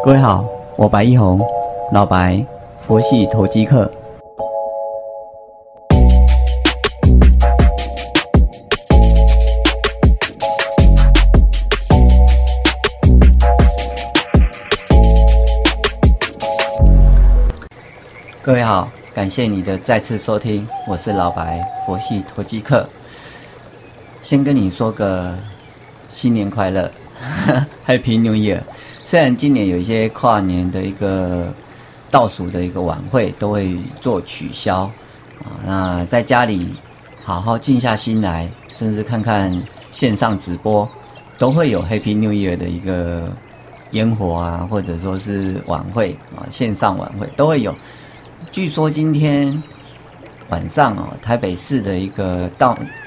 各位好，我白一红，老白，佛系投机客。各位好，感谢你的再次收听，我是老白，佛系投机客。先跟你说个新年快乐，Happy New Year！虽然今年有一些跨年的一个倒数的一个晚会都会做取消啊，那在家里好好静下心来，甚至看看线上直播，都会有 Happy New Year 的一个烟火啊，或者说是晚会啊，线上晚会都会有。据说今天晚上哦，台北市的一个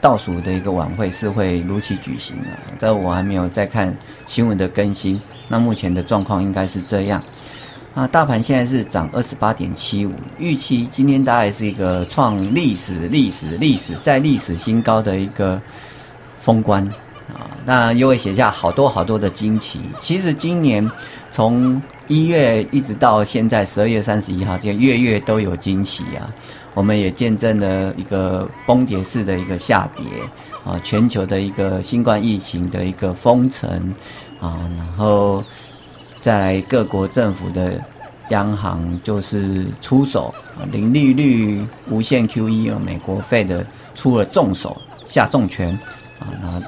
倒数的一个晚会是会如期举行的，但我还没有再看新闻的更新。那目前的状况应该是这样。啊，大盘现在是涨二十八点七五，预期今天大概是一个创历史、历史、历史在历史新高的一个封关啊。那又会写下好多好多的惊奇。其实今年从一月一直到现在十二月三十一号，这个月月都有惊喜啊！我们也见证了一个崩跌式的一个下跌啊，全球的一个新冠疫情的一个封城啊，然后在各国政府的央行就是出手啊，零利率、无限 QE 啊，美国费的出了重手下重拳啊，然后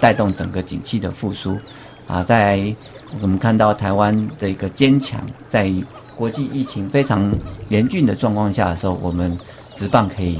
带动整个景气的复苏啊，在。我们看到台湾的一个坚强，在国际疫情非常严峻的状况下的时候，我们直棒可以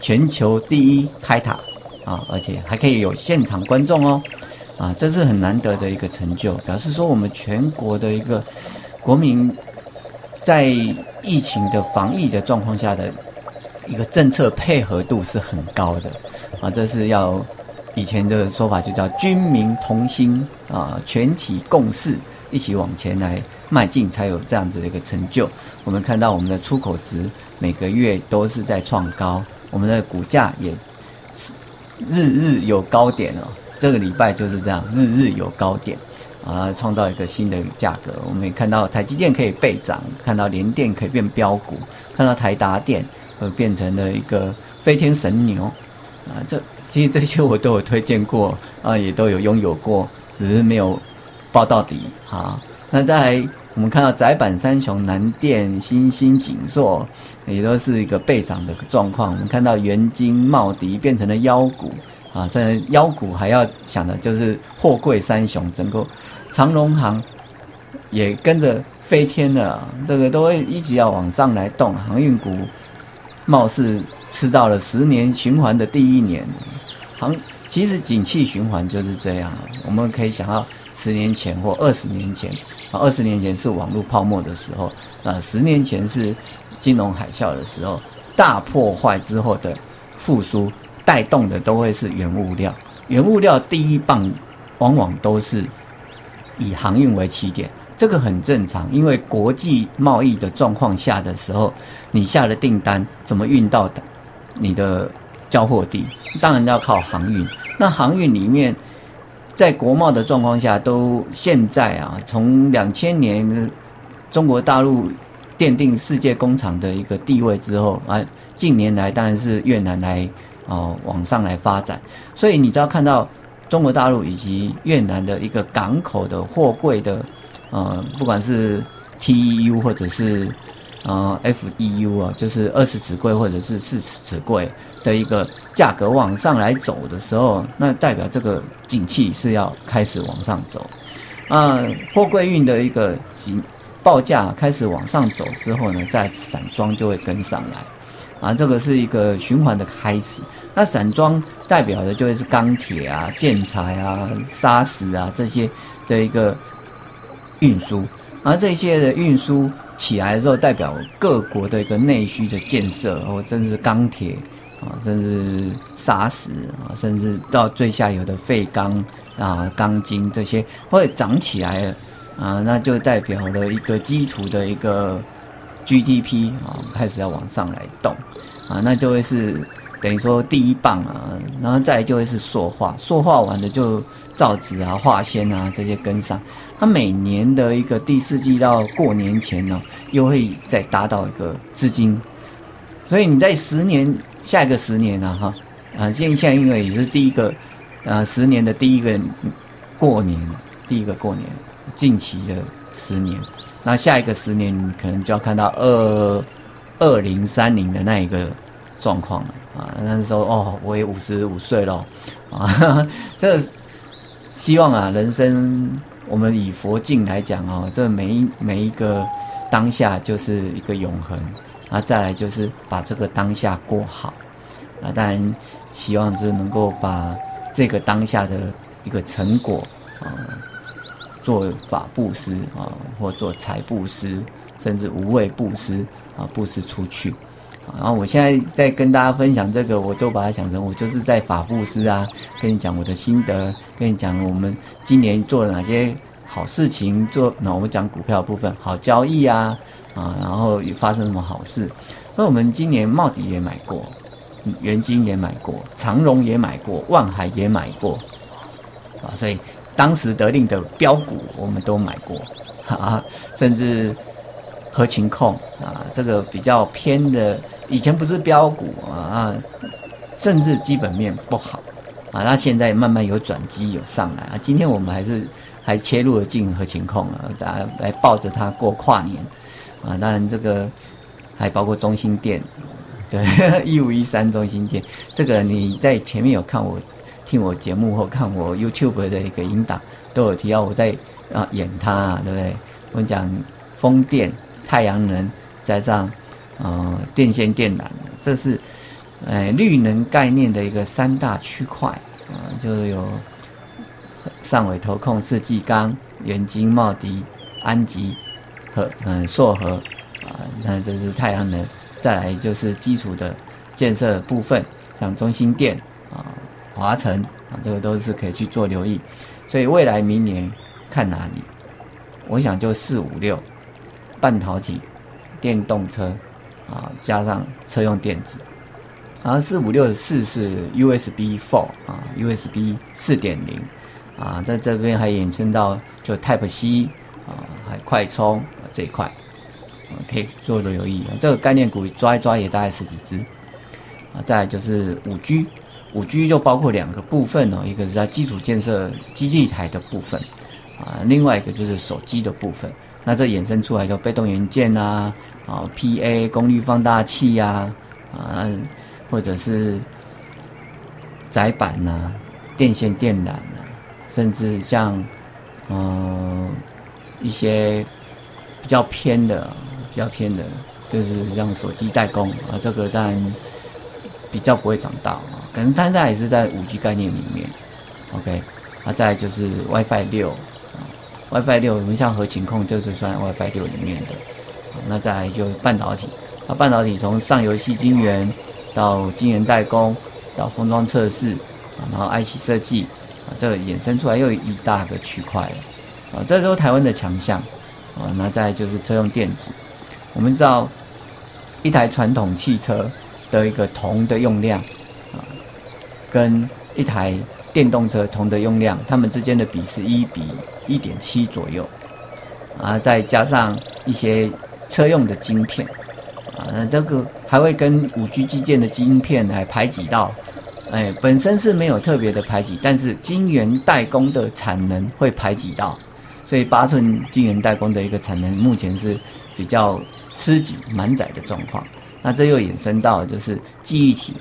全球第一开塔啊，而且还可以有现场观众哦，啊，这是很难得的一个成就，表示说我们全国的一个国民在疫情的防疫的状况下的一个政策配合度是很高的啊，这是要。以前的说法就叫军民同心啊，全体共事，一起往前来迈进，才有这样子的一个成就。我们看到我们的出口值每个月都是在创高，我们的股价也日日有高点哦。这个礼拜就是这样，日日有高点啊，创造一个新的价格。我们也看到台积电可以倍涨，看到联电可以变标股，看到台达电呃变成了一个飞天神牛啊，这。其实这些我都有推荐过啊，也都有拥有过，只是没有报到底啊。那在我们看到窄板三雄、南电、新兴、锦硕，也都是一个倍涨的状况。我们看到元金、茂迪变成了妖股啊，在妖股还要想的就是货柜三雄，整个长荣行也跟着飞天了，这个都会一直要往上来动。航运股貌似吃到了十年循环的第一年。行，其实景气循环就是这样。我们可以想到十年前或二十年前，啊，二十年前是网络泡沫的时候，啊，十年前是金融海啸的时候，大破坏之后的复苏，带动的都会是原物料。原物料第一棒往往都是以航运为起点，这个很正常，因为国际贸易的状况下的时候，你下的订单怎么运到的，你的。交货地当然要靠航运。那航运里面，在国贸的状况下，都现在啊，从两千年中国大陆奠定世界工厂的一个地位之后啊，近年来当然是越南来哦往上来发展。所以你知道看到中国大陆以及越南的一个港口的货柜的呃，不管是 TEU 或者是呃 FEU 啊，就是二十尺柜或者是四十尺柜。的一个价格往上来走的时候，那代表这个景气是要开始往上走。啊，货柜运的一个景报价开始往上走之后呢，在散装就会跟上来。啊，这个是一个循环的开始。那散装代表的就会是钢铁啊、建材啊、砂石啊这些的一个运输。而这些的运输起来之后，代表各国的一个内需的建设，或甚至钢铁。啊，甚至砂石啊，甚至到最下游的废钢啊、钢筋这些会涨起来了啊，那就代表了一个基础的一个 GDP 啊，开始要往上来动啊，那就会是等于说第一棒啊，然后再就会是塑化，塑化完的就造纸啊、化纤啊这些跟上，它每年的一个第四季到过年前呢，又会再达到一个资金，所以你在十年下一个十年呢，哈，啊，现现在因为也是第一个，呃，十年的第一个过年，第一个过年，近期的十年，那下一个十年可能就要看到二二零三零的那一个状况了啊，那时候哦，我也五十五岁了啊，这。希望啊，人生我们以佛境来讲哦，这每一每一个当下就是一个永恒啊，再来就是把这个当下过好啊。当然，希望是能够把这个当下的一个成果啊，做法布施啊，或做财布施，甚至无畏布施啊，布施出去。然后我现在在跟大家分享这个，我都把它想成我就是在法布斯啊，跟你讲我的心得，跟你讲我们今年做了哪些好事情，做那我们讲股票部分好交易啊啊，然后也发生什么好事。那我们今年茂迪也买过，元金也买过，长荣也买过，万海也买过啊，所以当时得令的标股我们都买过啊，甚至合情控啊，这个比较偏的。以前不是标股啊，甚至基本面不好啊，那现在慢慢有转机有上来啊。今天我们还是还切入了进和情控啊，大家来抱着它过跨年啊。当然这个还包括中心店，对 一五一三中心店，这个你在前面有看我听我节目或看我 YouTube 的一个引导，都有提到我在啊演它，对不对？我讲风电、太阳能加上。呃，电线电缆，这是，呃，绿能概念的一个三大区块啊，就是有上尾投控、世纪钢、元晶、茂迪、安吉和嗯硕和啊，那这是太阳能，再来就是基础的建设部分，像中心电啊、华晨啊，这个都是可以去做留意。所以未来明年看哪里？我想就四五六，半导体、电动车。啊，加上车用电子，然后四五六四是 USB Four 啊，USB 四点零啊，在这边还衍生到就 Type C 啊，还快充这一块，可以做做留意啊。这个概念股抓一抓也大概十几只啊。再就是五 G，五 G 就包括两个部分哦，一个是在基础建设基地台的部分啊，另外一个就是手机的部分。那这衍生出来就被动元件啊。啊，PA 功率放大器呀，啊，或者是窄板呐，电线电缆啊，甚至像嗯一些比较偏的、比较偏的，就是像手机代工啊，这个当然比较不会涨到啊，可能它在也是在五 G 概念里面，OK，啊，再就是 WiFi 六，WiFi 六我们像核情控就是算 WiFi 六里面的。那再来就半导体，那半导体从上游细晶圆到晶圆代工，到封装测试，然后 IC 设计，啊，这个衍生出来又一大个区块了，啊，这都是台湾的强项，啊，那再就是车用电子，我们知道一台传统汽车的一个铜的用量，啊，跟一台电动车铜的用量，它们之间的比是一比一点七左右，啊，再加上一些。车用的晶片，啊，那这个还会跟五 G 基建的晶片来排挤到，哎，本身是没有特别的排挤，但是晶圆代工的产能会排挤到，所以八寸晶圆代工的一个产能目前是比较吃紧满载的状况。那这又衍生到就是记忆体，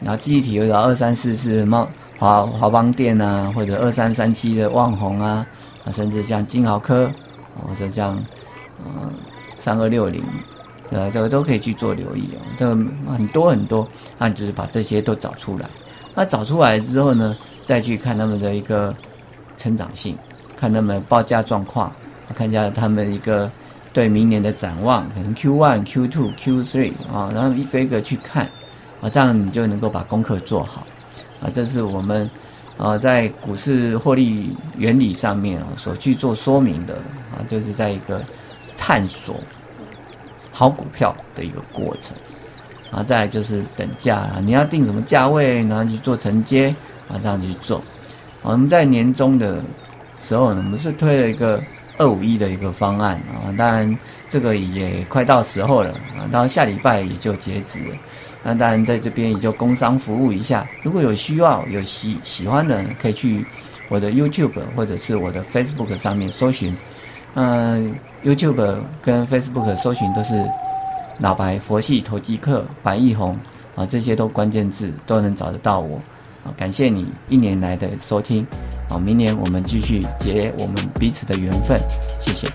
然后记忆体有个二三四四茂华华邦电啊，或者二三三七的旺宏啊，啊，甚至像金豪科，或者像嗯。三二六零，呃，这个都可以去做留意哦。这个很多很多，那就是把这些都找出来。那找出来之后呢，再去看他们的一个成长性，看他们报价状况，看一下他们一个对明年的展望，可能 Q one、Q two、Q three 啊，然后一个一个去看啊，这样你就能够把功课做好啊。这是我们啊在股市获利原理上面啊所去做说明的啊，就是在一个探索。好股票的一个过程，啊，再来就是等价啊，你要定什么价位，然后去做承接，啊，这样去做。我们在年终的时候呢，我们是推了一个二五一的一个方案啊，当然这个也快到时候了啊，到下礼拜也就截止了。那当然在这边也就工商服务一下，如果有需要有喜喜欢的，可以去我的 YouTube 或者是我的 Facebook 上面搜寻。嗯，YouTube 跟 Facebook 搜寻都是老白佛系投机客白义红啊，这些都关键字都能找得到我。啊，感谢你一年来的收听，好，明年我们继续结我们彼此的缘分，谢谢。